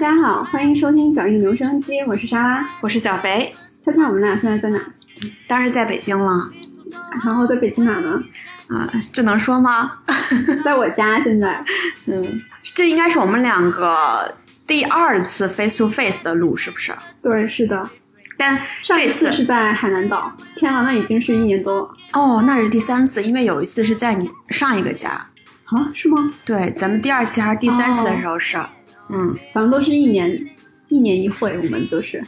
家好，欢迎收听小印留声机，我是莎拉，我是小肥。猜猜我们俩现在在哪？当然是在北京了。然后在北京哪呢？啊，这能说吗？在我家现在。嗯，这应该是我们两个第二次 face to face 的录，是不是？对，是的。但上一次是在海南岛。天呐，那已经是一年多了。哦，那是第三次，因为有一次是在你上一个家。啊？是吗？对，咱们第二期还是第三期的时候是。嗯，反正都是一年一年一会，我们就是，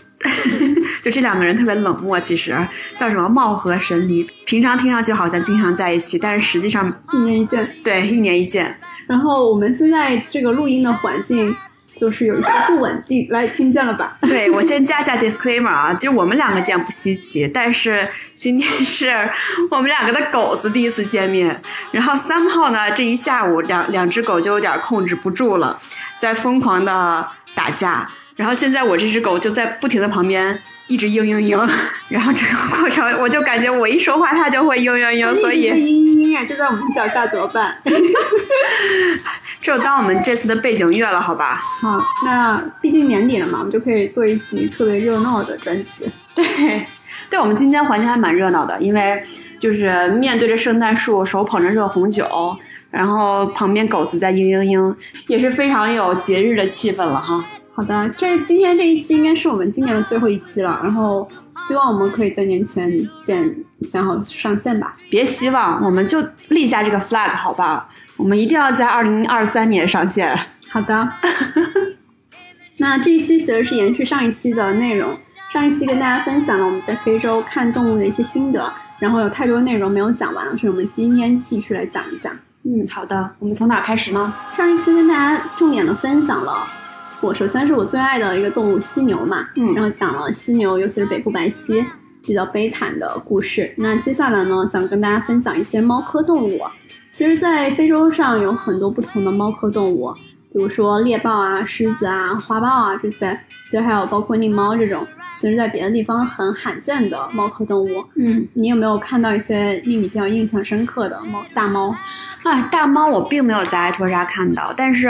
就这两个人特别冷漠，其实叫什么貌合神离，平常听上去好像经常在一起，但是实际上一年一见，对，一年一见。然后我们现在这个录音的环境。就是有一些不稳定，来听见了吧？对我先加一下 disclaimer 啊，其实我们两个见不稀奇，但是今天是我们两个的狗子第一次见面，然后三炮呢这一下午两两只狗就有点控制不住了，在疯狂的打架，然后现在我这只狗就在不停的旁边一直嘤嘤嘤，然后整个过程我就感觉我一说话它就会嘤嘤嘤，所以嘤嘤嘤就在我们脚下怎么办？就当我们这次的背景乐了，好吧？好，那毕竟年底了嘛，我们就可以做一集特别热闹的专辑。对，对我们今天环境还蛮热闹的，因为就是面对着圣诞树，手捧着热红酒，然后旁边狗子在嘤嘤嘤，也是非常有节日的气氛了哈。好的，这今天这一期应该是我们今年的最后一期了，然后希望我们可以在年前见，然后上线吧。别希望，我们就立下这个 flag 好吧？我们一定要在二零二三年上线。好的，那这一期其实是延续上一期的内容。上一期跟大家分享了我们在非洲看动物的一些心得，然后有太多内容没有讲完了，所以我们今天继续来讲一讲。嗯，好的，我们从哪开始呢？上一期跟大家重点的分享了我首先是我最爱的一个动物犀牛嘛，嗯，然后讲了犀牛，尤其是北部白犀比较悲惨的故事。那接下来呢，想跟大家分享一些猫科动物。其实，在非洲上有很多不同的猫科动物，比如说猎豹啊、狮子啊、花豹啊这些。其实还有包括狞猫这种，其实在别的地方很罕见的猫科动物。嗯，你有没有看到一些令你比较印象深刻的猫？大猫啊，大猫我并没有在埃托沙看到，但是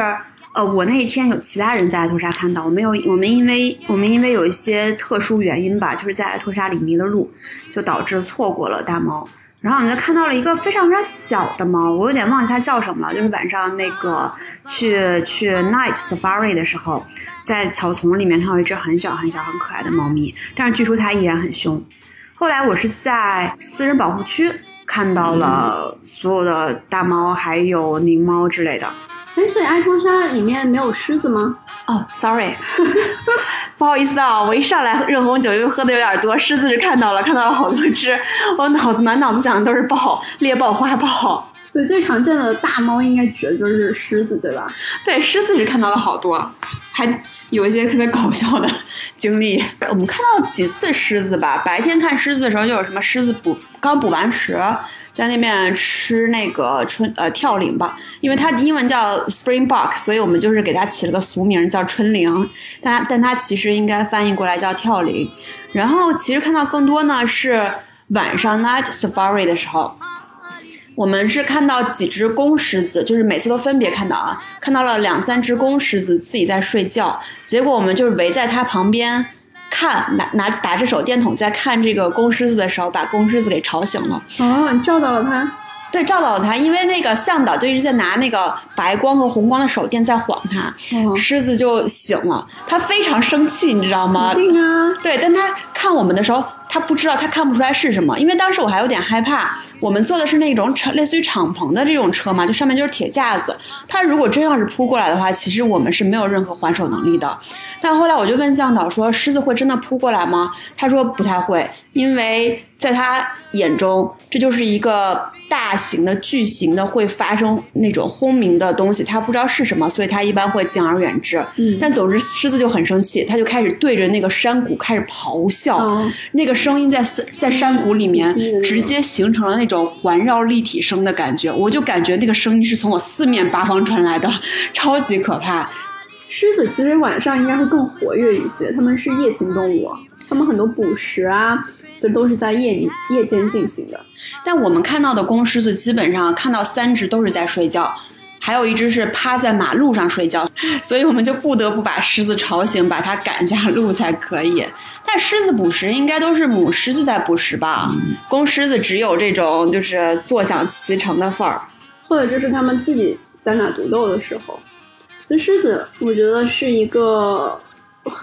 呃，我那一天有其他人在埃托沙看到。我没有我们因为我们因为有一些特殊原因吧，就是在埃托沙里迷了路，就导致错过了大猫。然后我们就看到了一个非常非常小的猫，我有点忘记它叫什么了。就是晚上那个去去 night safari 的时候，在草丛里面，它有一只很小很小很可爱的猫咪，但是据说它依然很凶。后来我是在私人保护区看到了所有的大猫，还有狞猫之类的。哎，所以埃托沙里面没有狮子吗？哦，sorry，不好意思啊，我一上来热红酒又喝的有点多，狮子是看到了，看到了好多只，我脑子满脑子想的都是豹、猎豹、花豹。对，最常见的大猫应该指的就是狮子，对吧？对，狮子是看到了好多，还有一些特别搞笑的经历。我们看到几次狮子吧，白天看狮子的时候，就有什么狮子捕刚捕完食，在那边吃那个春呃跳羚吧，因为它英文叫 springbok，所以我们就是给它起了个俗名叫春羚，但但它其实应该翻译过来叫跳羚。然后其实看到更多呢是晚上 night safari 的时候。我们是看到几只公狮子，就是每次都分别看到啊，看到了两三只公狮子自己在睡觉，结果我们就是围在它旁边看，拿拿打着手电筒在看这个公狮子的时候，把公狮子给吵醒了。哦，你叫到了它。对，照到了他，因为那个向导就一直在拿那个白光和红光的手电在晃他，狮子就醒了，他非常生气，你知道吗？对啊。对，但他看我们的时候，他不知道，他看不出来是什么，因为当时我还有点害怕。我们坐的是那种敞，类似于敞篷的这种车嘛，就上面就是铁架子。他如果真要是扑过来的话，其实我们是没有任何还手能力的。但后来我就问向导说：“狮子会真的扑过来吗？”他说：“不太会，因为在他眼中，这就是一个。”大型的、巨型的会发生那种轰鸣的东西，他不知道是什么，所以他一般会敬而远之。嗯，但总之狮子就很生气，他就开始对着那个山谷开始咆哮，那个声音在在山谷里面直接形成了那种环绕立体声的感觉，我就感觉那个声音是从我四面八方传来的，超级可怕。狮子其实晚上应该会更活跃一些，它们是夜行动物，它们很多捕食啊。这都是在夜里夜间进行的，但我们看到的公狮子基本上看到三只都是在睡觉，还有一只是趴在马路上睡觉，所以我们就不得不把狮子吵醒，把它赶下路才可以。但狮子捕食应该都是母狮子在捕食吧？公狮子只有这种就是坐享其成的份儿，或者就是他们自己在那独斗的时候。其实狮子，我觉得是一个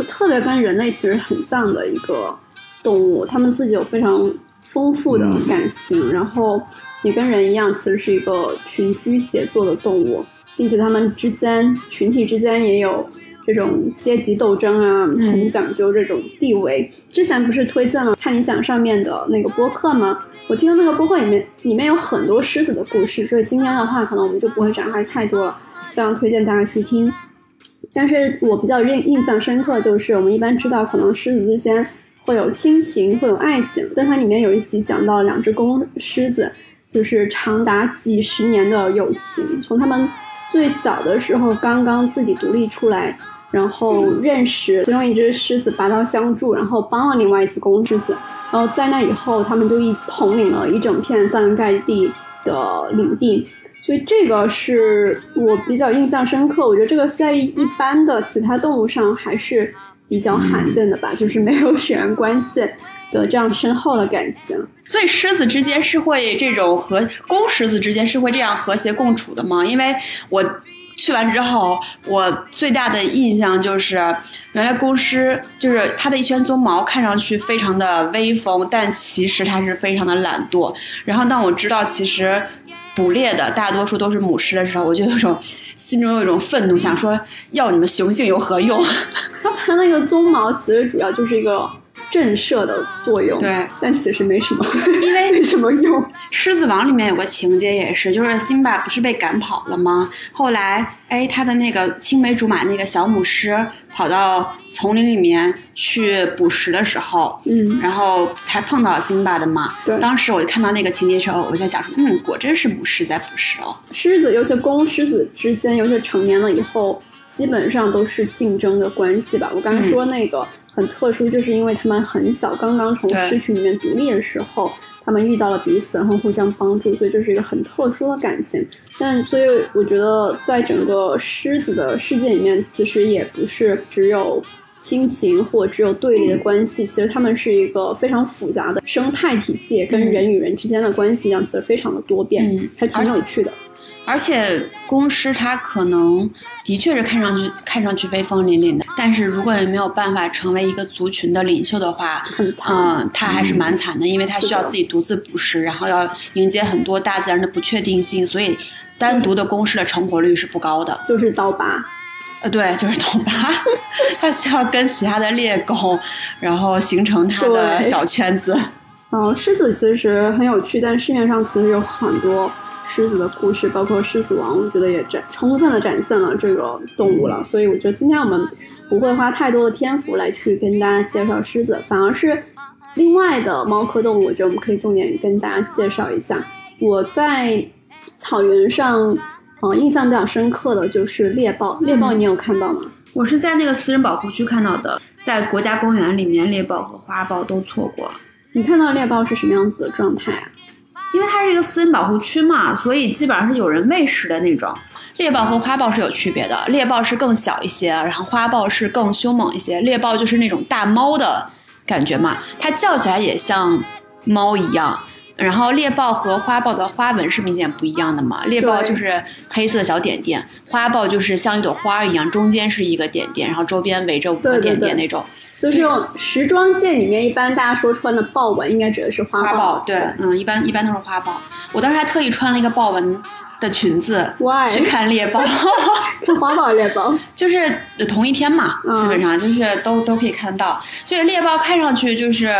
特别跟人类其实很像的一个动物，它们自己有非常丰富的感情，然后。也跟人一样，其实是一个群居协作的动物，并且它们之间群体之间也有这种阶级斗争啊，很讲究这种地位。之前不是推荐了看理想上面的那个播客吗？我听到那个播客里面里面有很多狮子的故事，所以今天的话可能我们就不会展开太多了，非常推荐大家去听。但是我比较印印象深刻，就是我们一般知道可能狮子之间会有亲情，会有爱情，但它里面有一集讲到两只公狮子。就是长达几十年的友情，从他们最小的时候刚刚自己独立出来，然后认识其中一只狮子拔刀相助，然后帮了另外一只公狮子，然后在那以后他们就一起统领了一整片桑林盖地的领地，所以这个是我比较印象深刻。我觉得这个在一般的其他动物上还是比较罕见的吧，就是没有血缘关系。的这样深厚的感情，所以狮子之间是会这种和公狮子之间是会这样和谐共处的吗？因为我去完之后，我最大的印象就是，原来公狮就是它的一圈鬃毛看上去非常的威风，但其实它是非常的懒惰。然后当我知道其实捕猎的大多数都是母狮的时候，我就有种心中有一种愤怒，想说要你们雄性有何用？它那个鬃毛其实主要就是一个。震慑的作用，对，但其实没什么，因为 没什么用。《狮子王》里面有个情节也是，就是辛巴不是被赶跑了吗？后来，哎，他的那个青梅竹马那个小母狮跑到丛林里面去捕食的时候，嗯，然后才碰到辛巴的嘛。对，当时我就看到那个情节时候，我在想说，嗯，果真是母狮在捕食哦。狮子，有些公狮子之间，有些成年了以后，基本上都是竞争的关系吧。我刚才说那个。很特殊，就是因为他们很小，刚刚从狮群里面独立的时候，他们遇到了彼此，然后互相帮助，所以这是一个很特殊的感情。但所以我觉得，在整个狮子的世界里面，其实也不是只有亲情或只有对立的关系，其实他们是一个非常复杂的生态体系，跟人与人之间的关系一样，其实非常的多变，还挺有趣的。而且公狮它可能的确是看上去看上去威风凛凛的，但是如果也没有办法成为一个族群的领袖的话，嗯，它还是蛮惨的，因为它需要自己独自捕食，然后要迎接很多大自然的不确定性，所以单独的公狮的成活率是不高的。就是刀疤，呃，对，就是刀疤，它需要跟其他的猎狗，然后形成它的小圈子。嗯，狮子其实很有趣，但市面上其实有很多。狮子的故事，包括狮子王，我觉得也展充分的展现了这个动物了。所以我觉得今天我们不会花太多的篇幅来去跟大家介绍狮子，反而是另外的猫科动物，我觉得我们可以重点跟大家介绍一下。我在草原上，嗯，印象比较深刻的就是猎豹。猎豹你有看到吗？我是在那个私人保护区看到的，在国家公园里面，猎豹和花豹都错过了。你看到猎豹是什么样子的状态啊？因为它是一个私人保护区嘛，所以基本上是有人喂食的那种。猎豹和花豹是有区别的，猎豹是更小一些，然后花豹是更凶猛一些。猎豹就是那种大猫的感觉嘛，它叫起来也像猫一样。然后猎豹和花豹的花纹是明显不一样的嘛，猎豹就是黑色的小点点，花豹就是像一朵花一样，中间是一个点点，然后周边围着五个点点那种。就是时装界里面，一般大家说穿的豹纹，应该指的是花豹。对，嗯，一般一般都是花豹。我当时还特意穿了一个豹纹的裙子去看猎豹，看花豹猎豹，就是同一天嘛，基本上就是都都可以看到。所以猎豹看上去就是。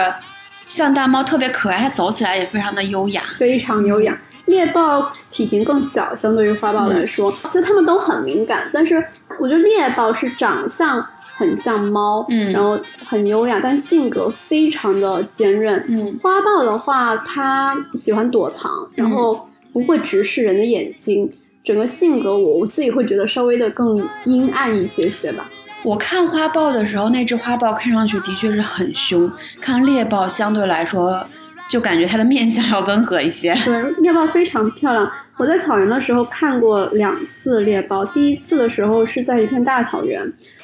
像大猫特别可爱，它走起来也非常的优雅，非常优雅。猎豹体型更小，相对于花豹来说，其实它们都很敏感。但是我觉得猎豹是长相很像猫，嗯，然后很优雅，但性格非常的坚韧。嗯，花豹的话，它喜欢躲藏，然后不会直视人的眼睛，整个性格我我自己会觉得稍微的更阴暗一些些吧。我看花豹的时候，那只花豹看上去的确是很凶。看猎豹相对来说就感觉它的面相 要温和一些。对，猎豹非常漂亮。我在草原的时候看过两次猎豹，第一次的时候是在一片大草原，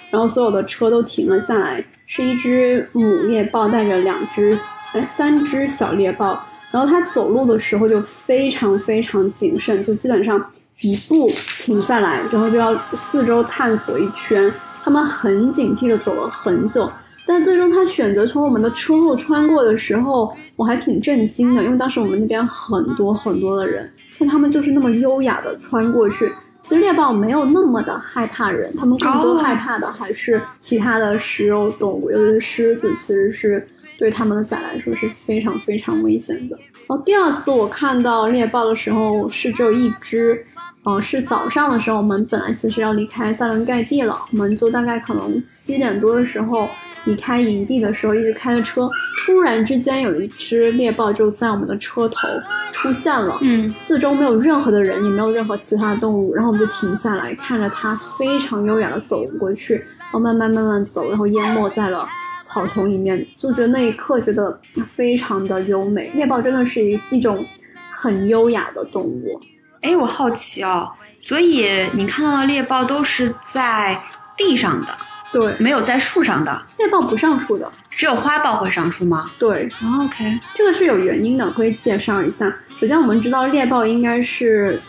然后所有的车都停了下来，是一只母猎豹带着两只、哎三只小猎豹，然后它走路的时候就非常非常谨慎，就基本上一步停下来，然后就要四周探索一圈，他们很警惕的走了很久。但最终他选择从我们的车后穿过的时候，我还挺震惊的，因为当时我们那边很多很多的人，但他们就是那么优雅的穿过去。其实猎豹没有那么的害怕人，他们更多害怕的还是其他的食肉动物，尤其是狮子，其实是对他们的崽来说是非常非常危险的。然后第二次我看到猎豹的时候是只有一只。哦，是早上的时候，我们本来其实要离开萨伦盖蒂了，我们就大概可能七点多的时候离开营地的时候，一直开着车，突然之间有一只猎豹就在我们的车头出现了，嗯，四周没有任何的人，也没有任何其他的动物，然后我们就停下来看着它非常优雅的走过去，然后慢慢慢慢走，然后淹没在了草丛里面，就觉得那一刻觉得非常的优美。猎豹真的是一一种很优雅的动物。哎，我好奇哦，所以你看到的猎豹都是在地上的，对，没有在树上的。猎豹不上树的，只有花豹会上树吗？对，OK，这个是有原因的，可以介绍一下。首先，我们知道猎豹应该是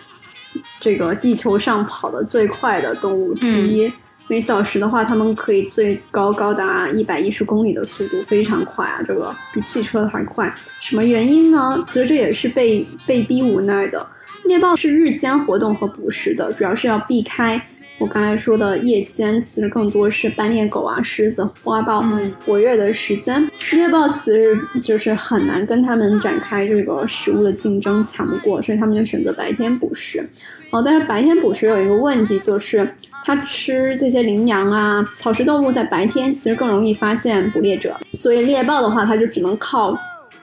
这个地球上跑得最快的动物之一，每小时的话，它们可以最高高达一百一十公里的速度，非常快啊，这个比汽车还快。什么原因呢？其实这也是被被逼无奈的。猎豹是日间活动和捕食的，主要是要避开我刚才说的夜间，其实更多是斑鬣狗啊、狮子、花豹活跃的时间。猎豹其实就是很难跟它们展开这个食物的竞争，抢不过，所以他们就选择白天捕食。哦，但是白天捕食有一个问题，就是它吃这些羚羊啊、草食动物，在白天其实更容易发现捕猎者，所以猎豹的话，它就只能靠。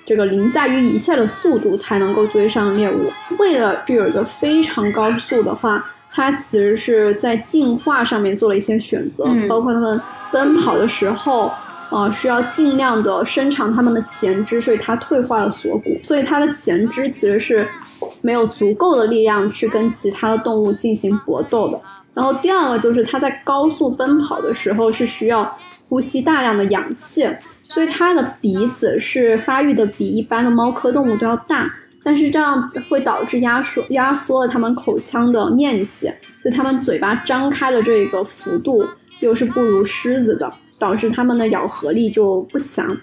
这个凌驾于一切的速度才能够追上猎物。为了具有一个非常高速的话，它其实是在进化上面做了一些选择，包括它们奔跑的时候，呃，需要尽量的伸长它们的前肢，所以它退化了锁骨，所以它的前肢其实是没有足够的力量去跟其他的动物进行搏斗的。然后第二个就是它在高速奔跑的时候是需要呼吸大量的氧气。所以它的鼻子是发育的比一般的猫科动物都要大，但是这样会导致压缩压缩了它们口腔的面积，所以它们嘴巴张开的这个幅度又是不如狮子的，导致它们的咬合力就不强。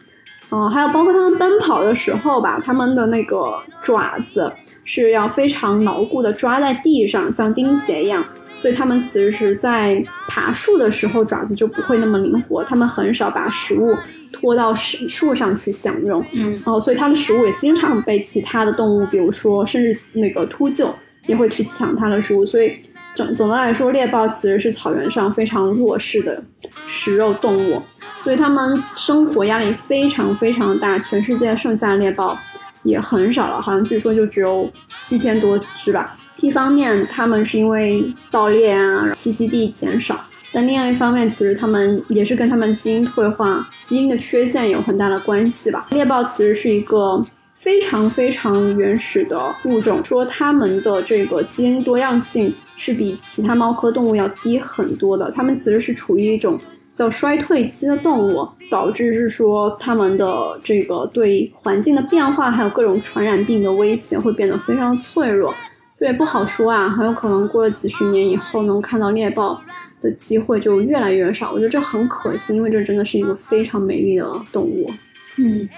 嗯，还有包括它们奔跑的时候吧，它们的那个爪子是要非常牢固的抓在地上，像钉鞋一样。所以它们其实是在爬树的时候爪子就不会那么灵活，它们很少把食物。拖到树树上去享用，嗯，然后所以它的食物也经常被其他的动物，比如说甚至那个秃鹫也会去抢它的食物。所以总总的来说，猎豹其实是草原上非常弱势的食肉动物，所以它们生活压力非常非常大。全世界剩下的猎豹也很少了，好像据说就只有七千多只吧。一方面，它们是因为盗猎啊，栖息地减少。但另外一方面，其实它们也是跟它们基因退化、基因的缺陷有很大的关系吧。猎豹其实是一个非常非常原始的物种，说它们的这个基因多样性是比其他猫科动物要低很多的。它们其实是处于一种叫衰退期的动物，导致是说它们的这个对环境的变化还有各种传染病的威胁会变得非常脆弱。对，不好说啊，很有可能过了几十年以后能看到猎豹。的机会就越来越少，我觉得这很可惜，因为这真的是一个非常美丽的动物。嗯，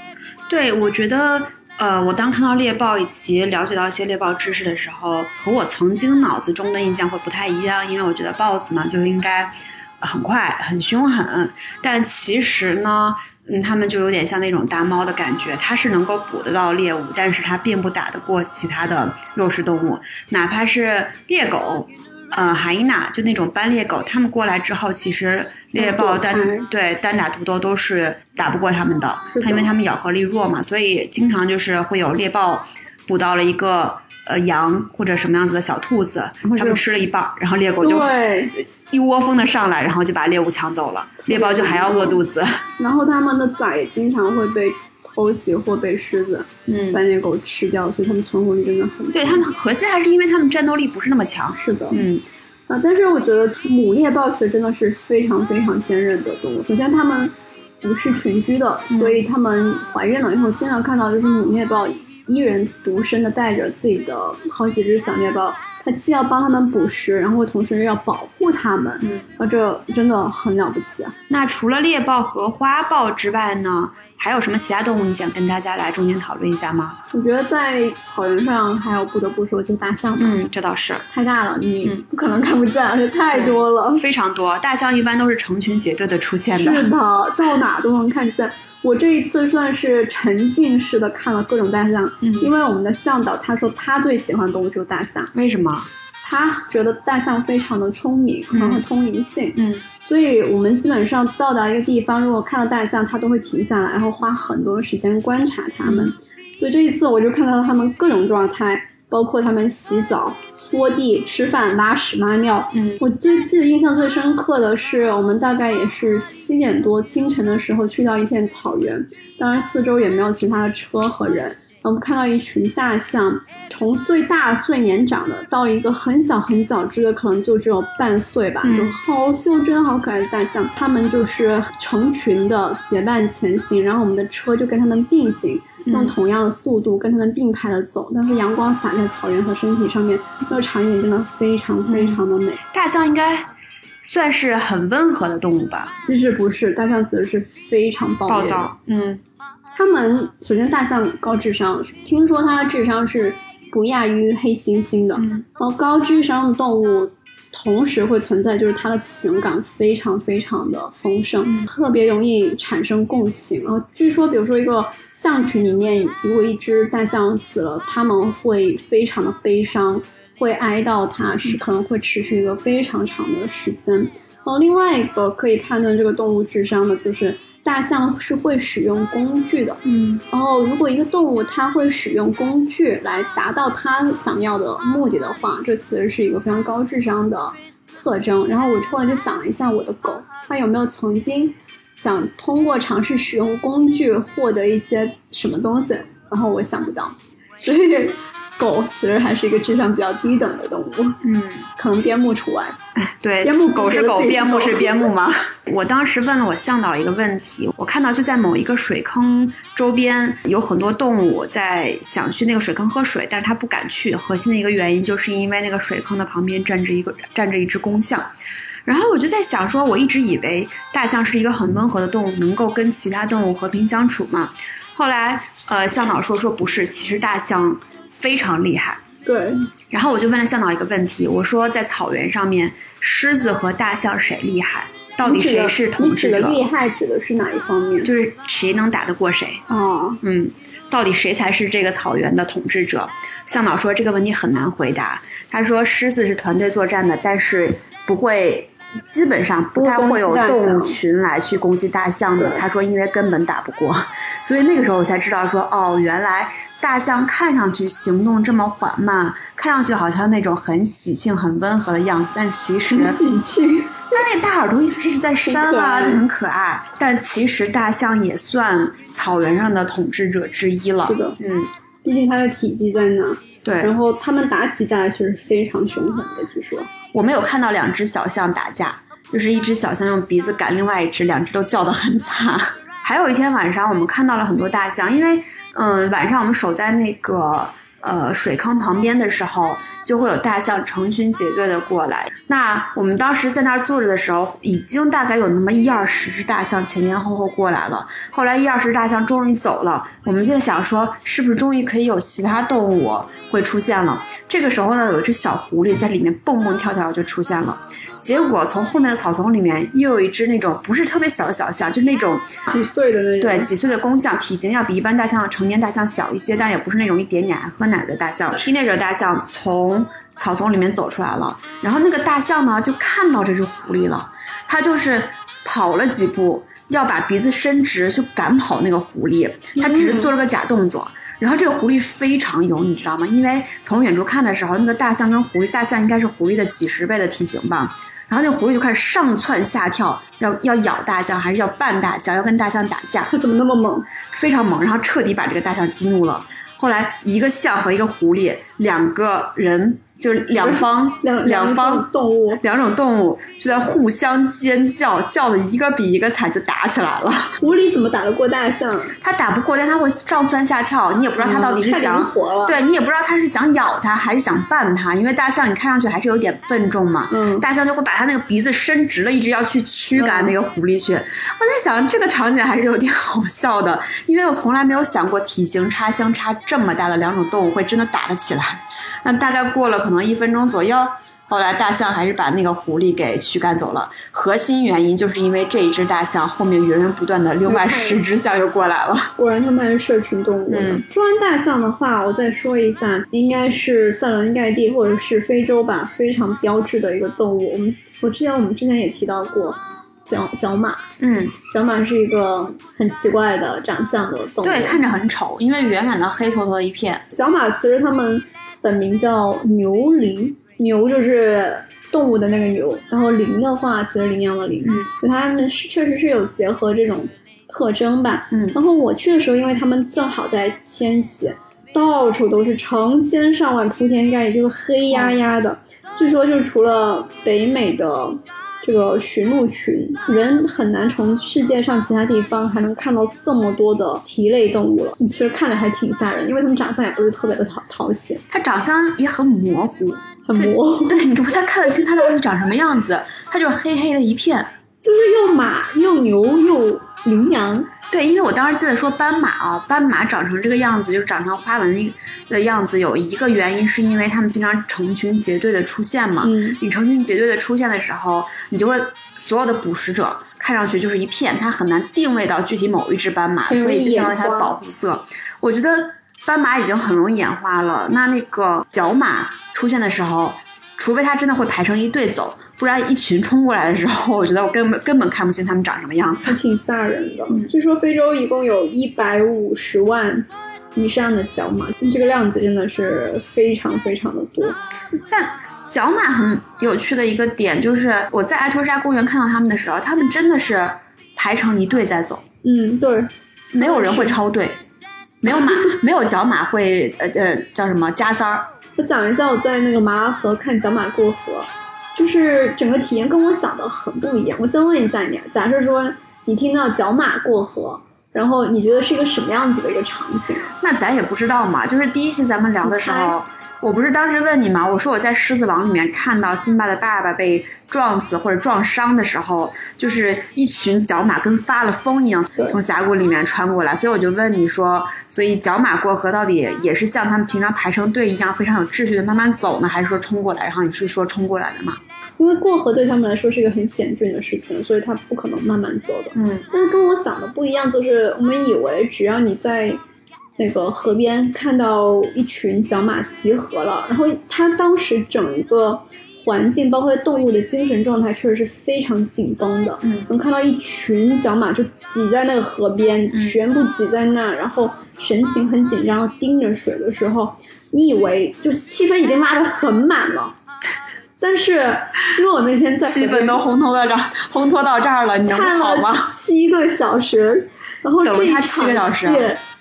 对，我觉得，呃，我当看到猎豹以及了解到一些猎豹知识的时候，和我曾经脑子中的印象会不太一样，因为我觉得豹子嘛就应该很快、很凶狠，但其实呢，嗯，它们就有点像那种大猫的感觉，它是能够捕得到猎物，但是它并不打得过其他的肉食动物，哪怕是猎狗。呃，海伊娜就那种斑鬣狗，他们过来之后，其实猎豹单对单打独斗都是打不过他们的，它因为他们咬合力弱嘛，所以经常就是会有猎豹捕到了一个呃羊或者什么样子的小兔子，他们吃了一半，然后猎狗就一窝蜂的上来，然后就把猎物抢走了，猎豹就还要饿肚子。然后他们的崽经常会被偷袭或被狮子嗯斑鬣狗吃掉，所以它们存活率真的很低。对他们核心还是因为他们战斗力不是那么强。是的，嗯啊，但是我觉得母猎豹其实真的是非常非常坚韧的动物。首先，它们不是群居的，嗯所以它们怀孕了以后，经常看到就是母猎豹一人独身的带着自己的好几只小猎豹，它既要帮它们捕食，然后同时又要保护它们，嗯，啊，这真的很了不起啊！那除了猎豹和花豹之外呢，还有什么其他动物你想跟大家来重点讨论一下吗？我觉得在草原上还有不得不说就是大象吧，嗯，这倒是太大了，你嗯不可能看不见，而 且太多了。非常多，大象一般都是成群结队的出现的。是的，到哪都能看见。我这一次算是沉浸式的看了各种大象，嗯。因为我们的向导他说他最喜欢的动物就是大象，为什么？他觉得大象非常的聪明，嗯。然后通灵性，嗯。所以我们基本上到达一个地方，如果看到大象，他都会停下来，然后花很多时间观察它们。嗯。所以这一次我就看到它们各种状态，包括他们洗澡、拖地、吃饭、拉屎、拉尿，嗯我最记得印象最深刻的是，我们大概也是七点多清晨的时候去到一片草原，当然四周也没有其他的车和人。我们看到一群大象，从最大最年长的到一个很小很小只的，可能就只有半岁吧，嗯就好袖珍、好可爱的大象。它们就是成群的结伴前行，然后我们的车就跟它们并行，用嗯同样的速度跟他们并排的走。但是阳光洒在草原和身体上面，那个场景真的非常非常的美。大象应该算是很温和的动物吧？其实不是，大象其实是非常暴。暴躁。嗯它们首先大象高智商，听说它的智商是不亚于黑猩猩的。嗯然后高智商的动物同时会存在，就是他的情感非常非常的丰盛，嗯特别容易产生共情。然后据说，比如说一个象群里面，如果一只大象死了，它们会非常的悲伤，会哀悼它，是可能会持续一个非常长的时间。然后另外一个可以判断这个动物智商的，就是大象是会使用工具的。嗯然后，如果一个动物它会使用工具来达到它想要的目的的话，这其实是一个非常高智商的特征。然后我突然就想了一下，我的狗它有没有曾经想通过尝试使用工具获得一些什么东西？然后我想不到，所以狗其实还是一个智商比较低等的动物，嗯，可能边牧除外。对边牧，狗是狗，边牧是边牧吗？我当时问了我向导一个问题，我看到就在某一个水坑周边有很多动物在想去那个水坑喝水，但是它不敢去。核心的一个原因就是因为那个水坑的旁边站着一个站着一只公象。然后我就在想说，我一直以为大象是一个很温和的动物，能够跟其他动物和平相处嘛。后来，呃，向导说说不是，其实大象非常厉害。对，然后我就问了向导一个问题，我说在草原上面，狮子和大象谁厉害？到底谁是统治者？厉害指的是哪一方面？就是谁能打得过谁？哦，嗯，到底谁才是这个草原的统治者？向导说这个问题很难回答。他说狮子是团队作战的，但是不会。基本上不太会有动物群来去攻击大象的。他说，因为根本打不过，所以那个时候我才知道说，哦，原来大象看上去行动这么缓慢，看上去好像那种很喜庆、很温和的样子，但其实喜庆。那那个大耳朵一直在扇啊，就很可爱。但其实大象也算草原上的统治者之一了。是的，嗯，毕竟它的体积在那，对。然后他们打起架来确实非常凶狠的，据说。我没有看到两只小象打架，就是一只小象用鼻子赶另外一只，两只都叫得很惨。还有一天晚上，我们看到了很多大象，因为嗯，晚上我们守在那个呃水坑旁边的时候，就会有大象成群结队的过来。那我们当时在那儿坐着的时候，已经大概有那么一二十只大象前前后后过来了。后来一二十只大象终于走了，我们就想说，是不是终于可以有其他动物会出现了？这个时候呢，有一只小狐狸在里面蹦蹦跳跳就出现了。结果从后面的草丛里面又有一只那种不是特别小的小象，就是那种几岁的那种，对几岁的公象，体型要比一般大象成年大象小一些，但也不是那种一点点爱喝奶的大象。踢那只大象从草丛里面走出来了，然后那个大象呢就看到这只狐狸了，它就是跑了几步，要把鼻子伸直去赶跑那个狐狸，它只是做了个假动作。然后这个狐狸非常勇，你知道吗？因为从远处看的时候，那个大象跟狐狸，大象应该是狐狸的几十倍的体型吧。然后那个狐狸就开始上蹿下跳，要要咬大象，还是要绊大象，要跟大象打架。它怎么那么猛？非常猛，然后彻底把这个大象激怒了。后来一个象和一个狐狸两个人。就是两 方两两方动物两种动物就在互相尖叫，叫的一个比一个惨，就打起来了。狐狸怎么打得过大象？它打不过，但它会上蹿下跳，你也不知道它到底是想对你也不知道它是想咬它还是想绊它，因为大象你看上去还是有点笨重嘛。嗯，大象就会把它那个鼻子伸直了，一直要去驱赶那个狐狸去。我在想这个场景还是有点 好笑的，因为我从来没有想过体型差相差这么大的两种动物会真的打得起来。那大概过了可能一分钟左右，后来大象还是把那个狐狸给驱赶走了。核心原因就是因为这一只大象后面源源不断的另外十只象又过来了。果然他们还是社群动物。说完大象的话，我再说一下，应该是塞伦盖蒂或者是非洲吧，非常标志的一个动物。我们我之前我们之前也提到过，角角马。嗯，角马是一个很奇怪的长相的动物，对，看着很丑，因为远远的黑坨坨的一片。角马其实它们。本名叫牛羚，牛就是动物的那个牛，然后羚的话，其实羚羊的羚，就它们是确实是有结合这种特征吧。嗯，然后我去的时候，因为他们正好在迁徙，到处都是成千上万铺天盖地，就是黑压压的。据说就是除了北美的。这个驯鹿群，人很难从世界上其他地方还能看到这么多的蹄类动物了。你其实看着还挺吓人，因为它们长相也不是特别的讨讨喜，它长相也很模糊，很模糊。对你不太看得清它到底长什么样子，它就是黑黑的一片，就是又马又牛又羚羊。对，因为我当时记得说斑马啊，斑马长成这个样子，就是长成花纹的样子，有一个原因是因为它们经常成群结队的出现嘛。嗯。你成群结队的出现的时候，你就会所有的捕食者看上去就是一片，它很难定位到具体某一只斑马，所以就相当于它的保护色。我觉得斑马已经很容易演化了，那那个角马出现的时候，除非他真的会排成一队走。不然一群冲过来的时候，我觉得我根本根本看不清他们长什么样子，挺吓人的。据说非洲一共有一百五十万以上的角马，这个量子真的是非常非常的多。但角马很有趣的一个点就是，我在埃托沙公园看到他们的时候，他们真的是排成一队在走。嗯，对，没有人会超队，没有马，没有角马会呃呃叫什么加塞儿。我讲一下我在那个麻拉河看角马过河。就是整个体验跟我想的很不一样。我先问一下你，假设说你听到角马过河，然后你觉得是一个什么样子的一个场景？那咱也不知道嘛。就是第一期咱们聊的时候，我不是当时问你吗？我说我在《狮子王》里面看到辛巴的爸爸被撞死或者撞伤的时候，就是一群角马跟发了疯一样从峡谷里面穿过来。所以我就问你说，所以角马过河到底也是像他们平常排成队一样非常有秩序的慢慢走呢，还是说冲过来？然后你是说冲过来的吗？因为过河对他们来说是一个很险峻的事情，所以他不可能慢慢走的。嗯，但是跟我想的不一样，就是我们以为只要你在那个河边看到一群角马集合了，然后他当时整个环境，包括动物的精神状态，确实是非常紧绷的。嗯，能看到一群角马就挤在那个河边，全部挤在那，然后神情很紧张，盯着水的时候，你以为就是气氛已经拉得很满了。但是，因为我那天在气氛都烘托到这儿，烘托到这儿了，你能好吗？七个小时，然后这一场戏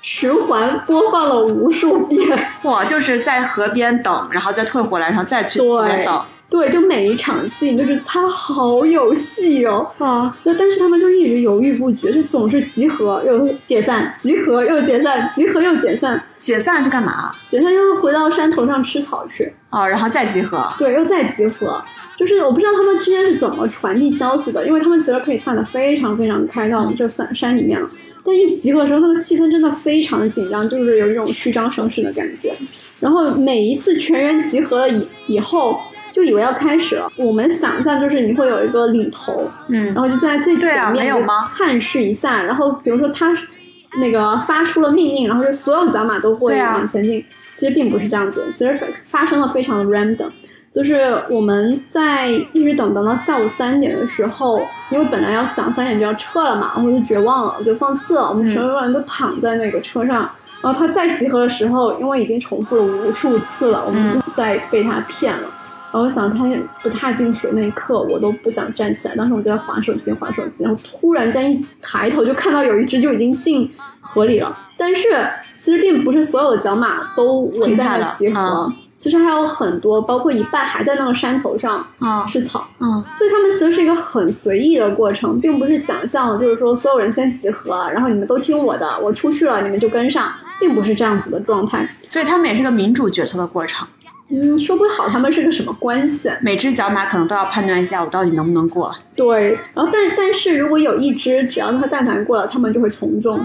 循环播放了无数遍。嚯，就是在河边等，然后再退回来，然后再去河边等。对，就每一场戏，就是他好有戏哦啊！那但是他们就一直犹豫不决，就总是集合又解散，集合又解散，集合又解散。解散是干嘛？解散就是回到山头上吃草去。啊，然后再集合。对，又再集合。就是我不知道他们之间是怎么传递消息的，因为他们其实可以散的非常非常开，到这山山里面了。但一集合的时候，那个气氛真的非常的紧张，就是有一种虚张声势的感觉。然后每一次全员集合了以以后。就以为要开始了，我们想象就是你会有一个领头，嗯，然后就在最前面？探视一下，然后比如说他那个发出了命令，然后就所有角马都会往前进。其实并不是这样子，其实发生的非常的 random，就是我们在一直等等到下午三点的时候，因为本来要想三点就要撤了嘛，然后就绝望了，我就放弃了。我们所有人都躺在那个车上，然后他再集合的时候，因为已经重复了无数次了，我们再被他骗了。然后我想他不踏进水那一刻，我都不想站起来。当时我就在划手机，划手机，然后突然间一抬头就看到有一只就已经进河里了。但是其实并不是所有的角马都围在那集合，其实还有很多，包括一半还在那个山头上吃草。嗯，所以他们其实是一个很随意的过程，并不是想象就是说所有人先集合，然后你们都听我的，我出去了你们就跟上，并不是这样子的状态。所以他们也是个民主决策的过程。嗯，说不好他们是个什么关系。每只角马可能都要判断一下，我到底能不能过。对，然后但但是如果有一只，只要它但凡过了，他们就会从众，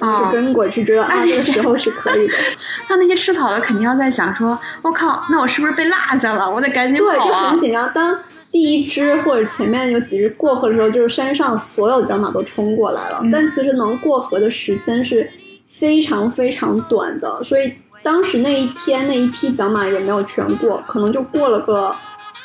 就跟过去，觉得啊这个时候是可以的。那那些吃草的肯定要在想说，我靠，那我是不是被落下了？我得赶紧跑啊！对，就很紧张。当第一只或者前面有几只过河的时候，就是山上所有角马都冲过来了，但其实能过河的时间是非常非常短的，所以。当时那一天那一批角马也没有全过，可能就过了个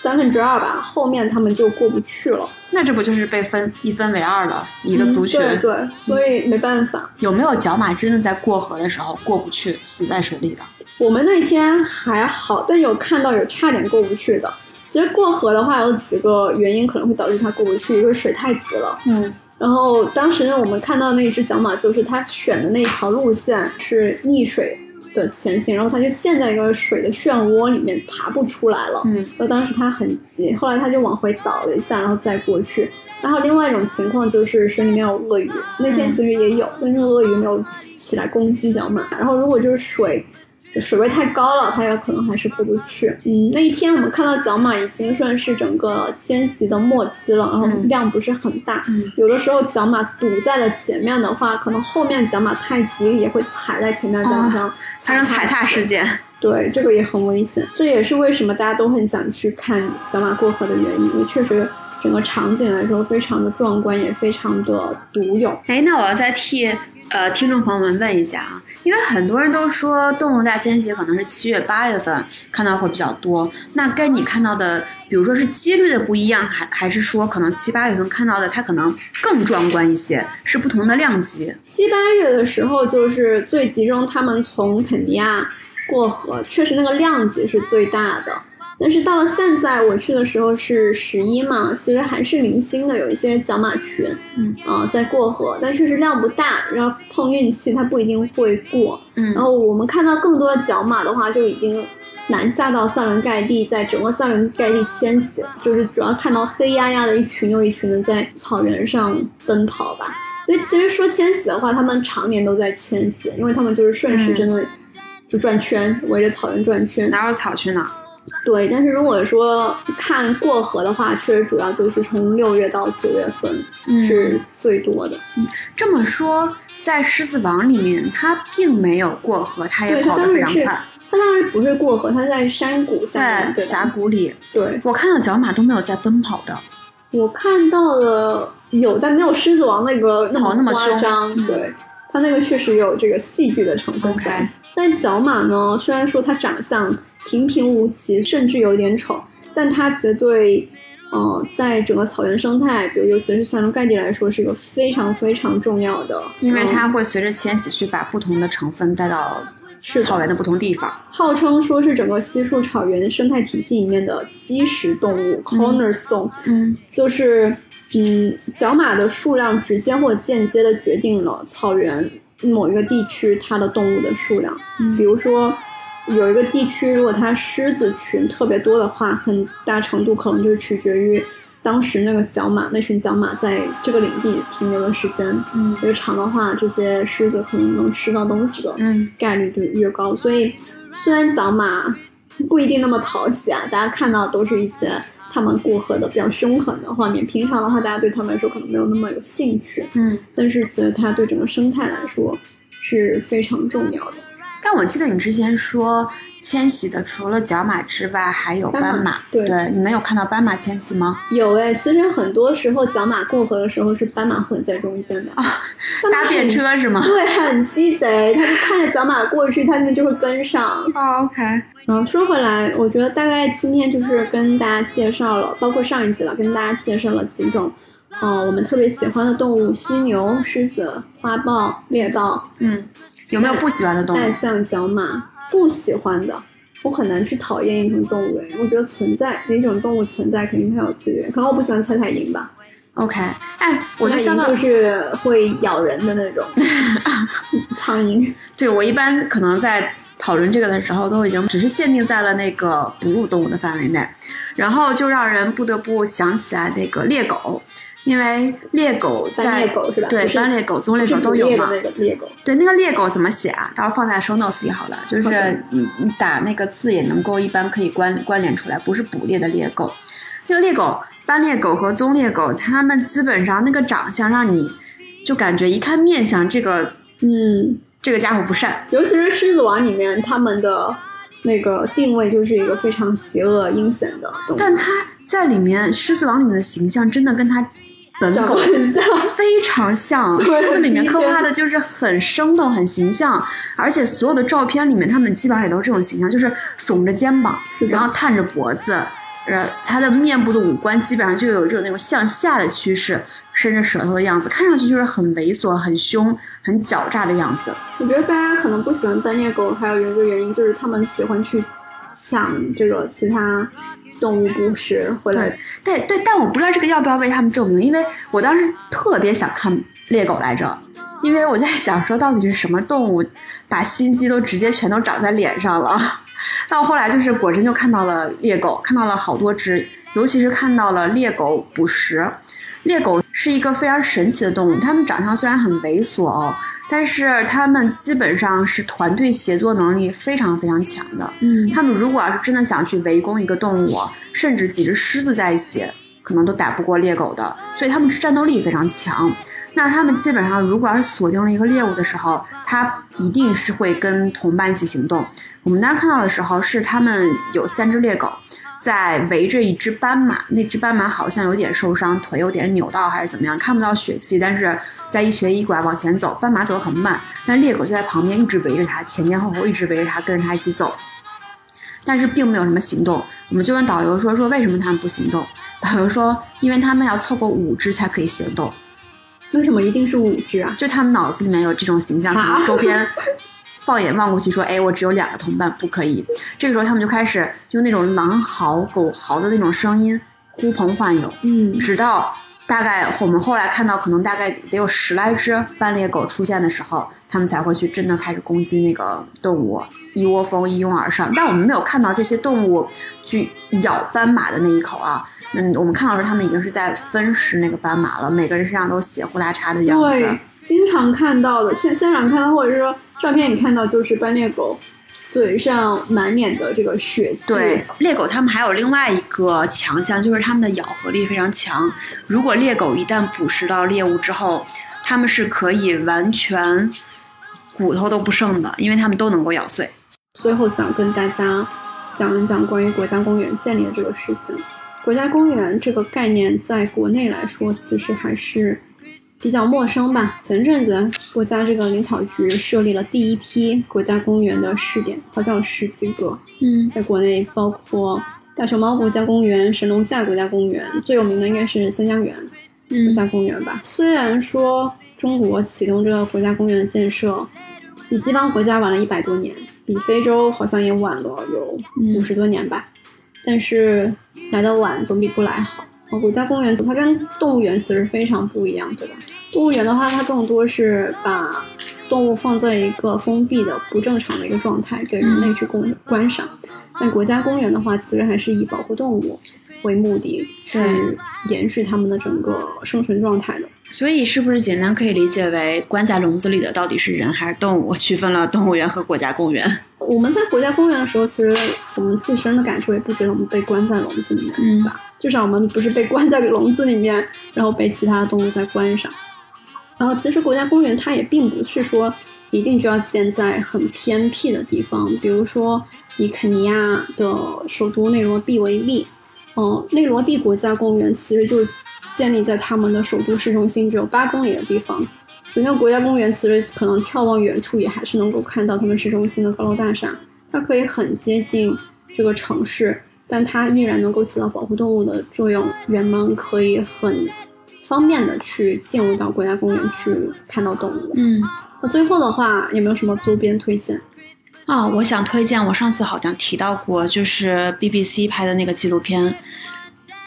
三分之二吧，后面他们就过不去了。那这不就是被分一分为二了一个族群？对对，所以没办法。有没有角马真的在过河的时候过不去，死在水里的？我们那天还好，但有看到有差点过不去的。其实过河的话有几个原因可能会导致它过不去，一个是水太急了，嗯，然后当时呢我们看到那只角马就是它选的那条路线是逆水。的前行，然后他就陷在一个水的漩涡里面，爬不出来了。嗯，然后当时他很急，后来他就往回倒了一下，然后再过去。然后另外一种情况就是水里面有鳄鱼，那天其实也有，但是鳄鱼没有起来攻击角马。然后如果就是水。水位太高了，它有可能还是过不去。嗯，那一天我们看到角马已经算是整个迁徙的末期了，然后量不是很大。有的时候角马堵在了前面的话，可能后面角马太急也会踩在前面角马上，发生踩踏事件。对，这个也很危险。这也是为什么大家都很想去看角马过河的原因，因为确实整个场景来说非常的壮观，也非常的独有。哎，那我要再替。呃，听众朋友们问一下啊，因为很多人都说动物大迁徙可能是七月八月份看到会比较多，那跟你看到的，比如说是几率的不一样，还还是说可能七八月份看到的它可能更壮观一些，是不同的量级。七八月的时候就是最集中，他们从肯尼亚过河，确实那个量级是最大的。但是到了现在，我去的时候是十一嘛，其实还是零星的有一些角马群，嗯，啊，在过河，但确实量不大，然后碰运气，它不一定会过，嗯，然后我们看到更多的角马的话，就已经南下到塞伦盖蒂，在整个塞伦盖蒂迁徙，就是主要看到黑压压的一群又一群的在草原上奔跑吧。所以其实说迁徙的话，他们常年都在迁徙，因为他们就是顺时针的就转圈，围着草原转圈，哪有草去哪。对，但是如果说看过河的话，确实主要就是从六月到九月份是最多的。嗯，这么说，在狮子王里面，他并没有过河，他也跑得非常快。他当然不是过河，他在山谷在峡谷里。对，我看到角马都没有在奔跑的。我看到了有，但没有狮子王那个跑那么夸张。对，他那个确实有这个戏剧的成分在。但角马呢，虽然说它长相。平平无奇，甚至有点丑，但它其实对，呃，在整个草原生态，比如尤其是塞伦盖地来说，是一个非常非常重要的。因为它会随着迁徙去把不同的成分带到草原的不同地方。号称说是整个西树草原生态体系里面的基石动物 （cornerstone）。嗯，就是嗯，角马的数量直接或间接的决定了草原某一个地区它的动物的数量。嗯，比如说。有一个地区，如果它狮子群特别多的话，很大程度可能就是取决于当时那个角马那群角马在这个领地停留的时间。嗯，越长的话，这些狮子可能能吃到东西的概率就越高。所以，虽然角马不一定那么讨喜啊，大家看到都是一些它们过河的比较凶狠的画面。平常的话，大家对它们来说可能没有那么有兴趣。嗯，但是其实它对整个生态来说是非常重要的。但我记得你之前说迁徙的除了角马之外，还有斑马。对，你们有看到斑马迁徙吗？有哎，其实很多时候角马过河的时候是斑马混在中间的啊，搭便车是吗？对，很鸡贼，他就看着角马过去，他们就会跟上。啊，OK。嗯，说回来，我觉得大概今天就是跟大家介绍了，包括上一集了，跟大家介绍了几种，嗯，我们特别喜欢的动物：犀牛、狮子、花豹、猎豹。嗯。有没有不喜欢的动物？大象、角马，不喜欢的。我很难去讨厌一种动物，我觉得存在一种动物存在，肯定它有资源。可能我不喜欢彩彩蝇吧。OK，哎，我就相当就是会咬人的那种 苍蝇。对我一般可能在讨论这个的时候，都已经只是限定在了那个哺乳动物的范围内，然后就让人不得不想起来那个猎狗。因为猎狗在猎狗是吧对斑猎狗、棕猎狗都有嘛？猎狗对那个猎狗怎么写啊？到时候放在 show notes 里好了。就是你你打那个字也能够一般可以关关联出来，不是捕猎的猎狗。那个猎狗、斑猎狗和棕猎狗，它们基本上那个长相让你就感觉一看面相，这个嗯，这个家伙不善。尤其是《狮子王》里面，他们的那个定位就是一个非常邪恶阴险的。但它在里面，《狮子王》里面的形象真的跟它。本狗 非常像，狮子里面刻画的就是很生动、很形象，而且所有的照片里面，他们基本上也都是这种形象，就是耸着肩膀，然后探着脖子，呃，他的面部的五官基本上就有这种那种向下的趋势，伸着舌头的样子，看上去就是很猥琐、很凶、很狡诈的样子。我觉得大家可能不喜欢斑鬣狗，还有一个原因就是他们喜欢去抢这个其他。动物故事回来，对对，但我不知道这个要不要为他们证明，因为我当时特别想看猎狗来着，因为我在想说到底是什么动物把心机都直接全都长在脸上了。到后来就是果真就看到了猎狗，看到了好多只，尤其是看到了猎狗捕食。猎狗是一个非常神奇的动物，它们长相虽然很猥琐哦，但是它们基本上是团队协作能力非常非常强的。嗯，它们如果要是真的想去围攻一个动物，甚至几只狮子在一起，可能都打不过猎狗的。所以它们是战斗力非常强。那它们基本上如果要是锁定了一个猎物的时候，它一定是会跟同伴一起行动。我们当时看到的时候是它们有三只猎狗。在围着一只斑马，那只斑马好像有点受伤，腿有点扭到还是怎么样，看不到血迹，但是在一瘸一拐往前走，斑马走得很慢，但猎狗就在旁边一直围着它，前前后后一直围着它，跟着它一起走，但是并没有什么行动。我们就问导游说说为什么他们不行动？导游说因为他们要凑够五只才可以行动。为什么一定是五只啊？就他们脑子里面有这种形象，可能周边。放眼望过去，说：“哎，我只有两个同伴，不可以。”这个时候，他们就开始用那种狼嚎、狗嚎的那种声音呼朋唤友。嗯，直到大概我们后来看到，可能大概得有十来只斑鬣狗出现的时候，他们才会去真的开始攻击那个动物，一窝蜂一拥而上。但我们没有看到这些动物去咬斑马的那一口啊。嗯，我们看到时候，他们已经是在分食那个斑马了，每个人身上都血呼啦叉的样子。对，经常看到的，现现场看到，或者是说。照片你看到就是斑鬣狗嘴上满脸的这个血迹。对，猎狗它们还有另外一个强项，就是它们的咬合力非常强。如果猎狗一旦捕食到猎物之后，它们是可以完全骨头都不剩的，因为它们都能够咬碎。最后想跟大家讲一讲关于国家公园建立的这个事情。国家公园这个概念在国内来说，其实还是。比较陌生吧。前阵子，国家这个林草局设立了第一批国家公园的试点，好像有十几个。嗯，在国内包括大熊猫国家公园、神农架国家公园，最有名的应该是三江源国家公园吧。虽然说中国启动这个国家公园的建设比西方国家晚了一百多年，比非洲好像也晚了有五十多年吧，但是来的晚总比不来好。国家公园它跟动物园其实非常不一样，对吧？动物园的话，它更多是把动物放在一个封闭的、不正常的一个状态，给人类去共观赏。但国家公园的话，其实还是以保护动物为目的，去延续它们的整个生存状态的。所以，是不是简单可以理解为关在笼子里的到底是人还是动物？区分了动物园和国家公园。我们在国家公园的时候，其实我们自身的感受也不觉得我们被关在笼子里面，嗯吧？至少我们不是被关在笼子里面，然后被其他的动物在观赏。然后，其实国家公园它也并不是说一定就要建在很偏僻的地方，比如说以肯尼亚的首都内罗毕为例，嗯，内罗毕国家公园其实就建立在他们的首都市中心只有八公里的地方。整个国家公园其实可能眺望远处也还是能够看到他们市中心的高楼大厦，它可以很接近这个城市。但它依然能够起到保护动物的作用，人们可以很方便的去进入到国家公园去看到动物。嗯，那最后的话有没有什么周边推荐？啊，我想推荐，我上次好像提到过，就是 BBC 拍的那个纪录片，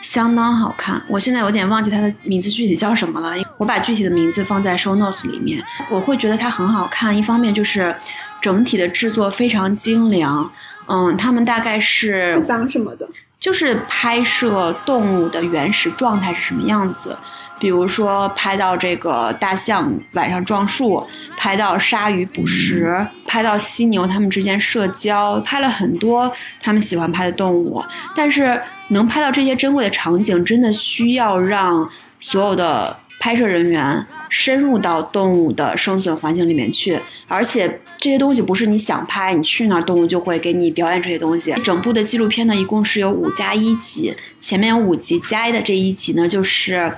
相当好看。我现在有点忘记它的名字具体叫什么了，我把具体的名字放在 show notes 里面。我会觉得它很好看，一方面就是整体的制作非常精良，嗯，他们大概是讲什么的？就是拍摄动物的原始状态是什么样子，比如说拍到这个大象晚上撞树，拍到鲨鱼捕食，拍到犀牛它们之间社交，拍了很多他们喜欢拍的动物。但是能拍到这些珍贵的场景，真的需要让所有的。拍摄人员深入到动物的生存环境里面去，而且这些东西不是你想拍，你去那儿动物就会给你表演这些东西。整部的纪录片呢，一共是有五加一集，前面有五集，加一的这一集呢，就是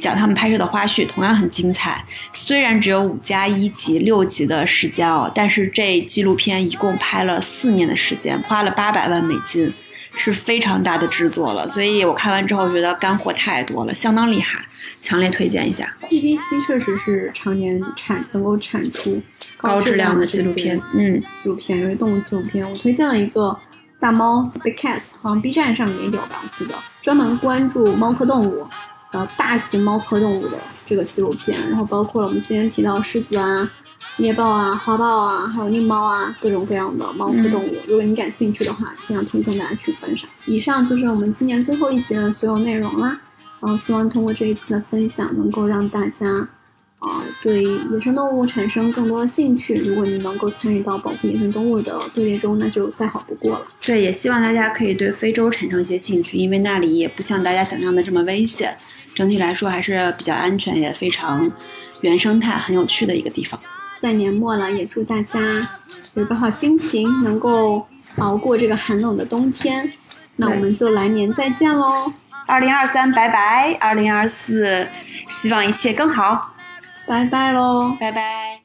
讲他们拍摄的花絮，同样很精彩。虽然只有五加一集六集的时间哦，但是这纪录片一共拍了四年的时间，花了八百万美金。是非常大的制作了，所以我看完之后觉得干货太多了，相当厉害，强烈推荐一下。BBC 确实是常年产能够产出高质量的纪录片，嗯，纪录片，因为动物纪录片，我推荐了一个大猫 The Cats，好像 B 站上也有吧，我记得专门关注猫科动物，然后大型猫科动物的这个纪录片，然后包括了我们今天提到狮子啊。猎豹啊，花豹啊，还有狞猫啊，各种各样的猫科动物。如果你感兴趣的话，非常推荐大家去观赏。以上就是我们今年最后一节的所有内容啦。然后希望通过这一次的分享，能够让大家啊对野生动物产生更多的兴趣。如果你能够参与到保护野生动物的队列中，那就再好不过了。对，也希望大家可以对非洲产生一些兴趣，因为那里也不像大家想象的这么危险，整体来说还是比较安全，也非常原生态、很有趣的一个地方。在年末了，也祝大家有个好心情，能够熬过这个寒冷的冬天。那我们就来年再见喽！二零二三，拜拜！二零二四，希望一切更好。拜拜喽！拜拜。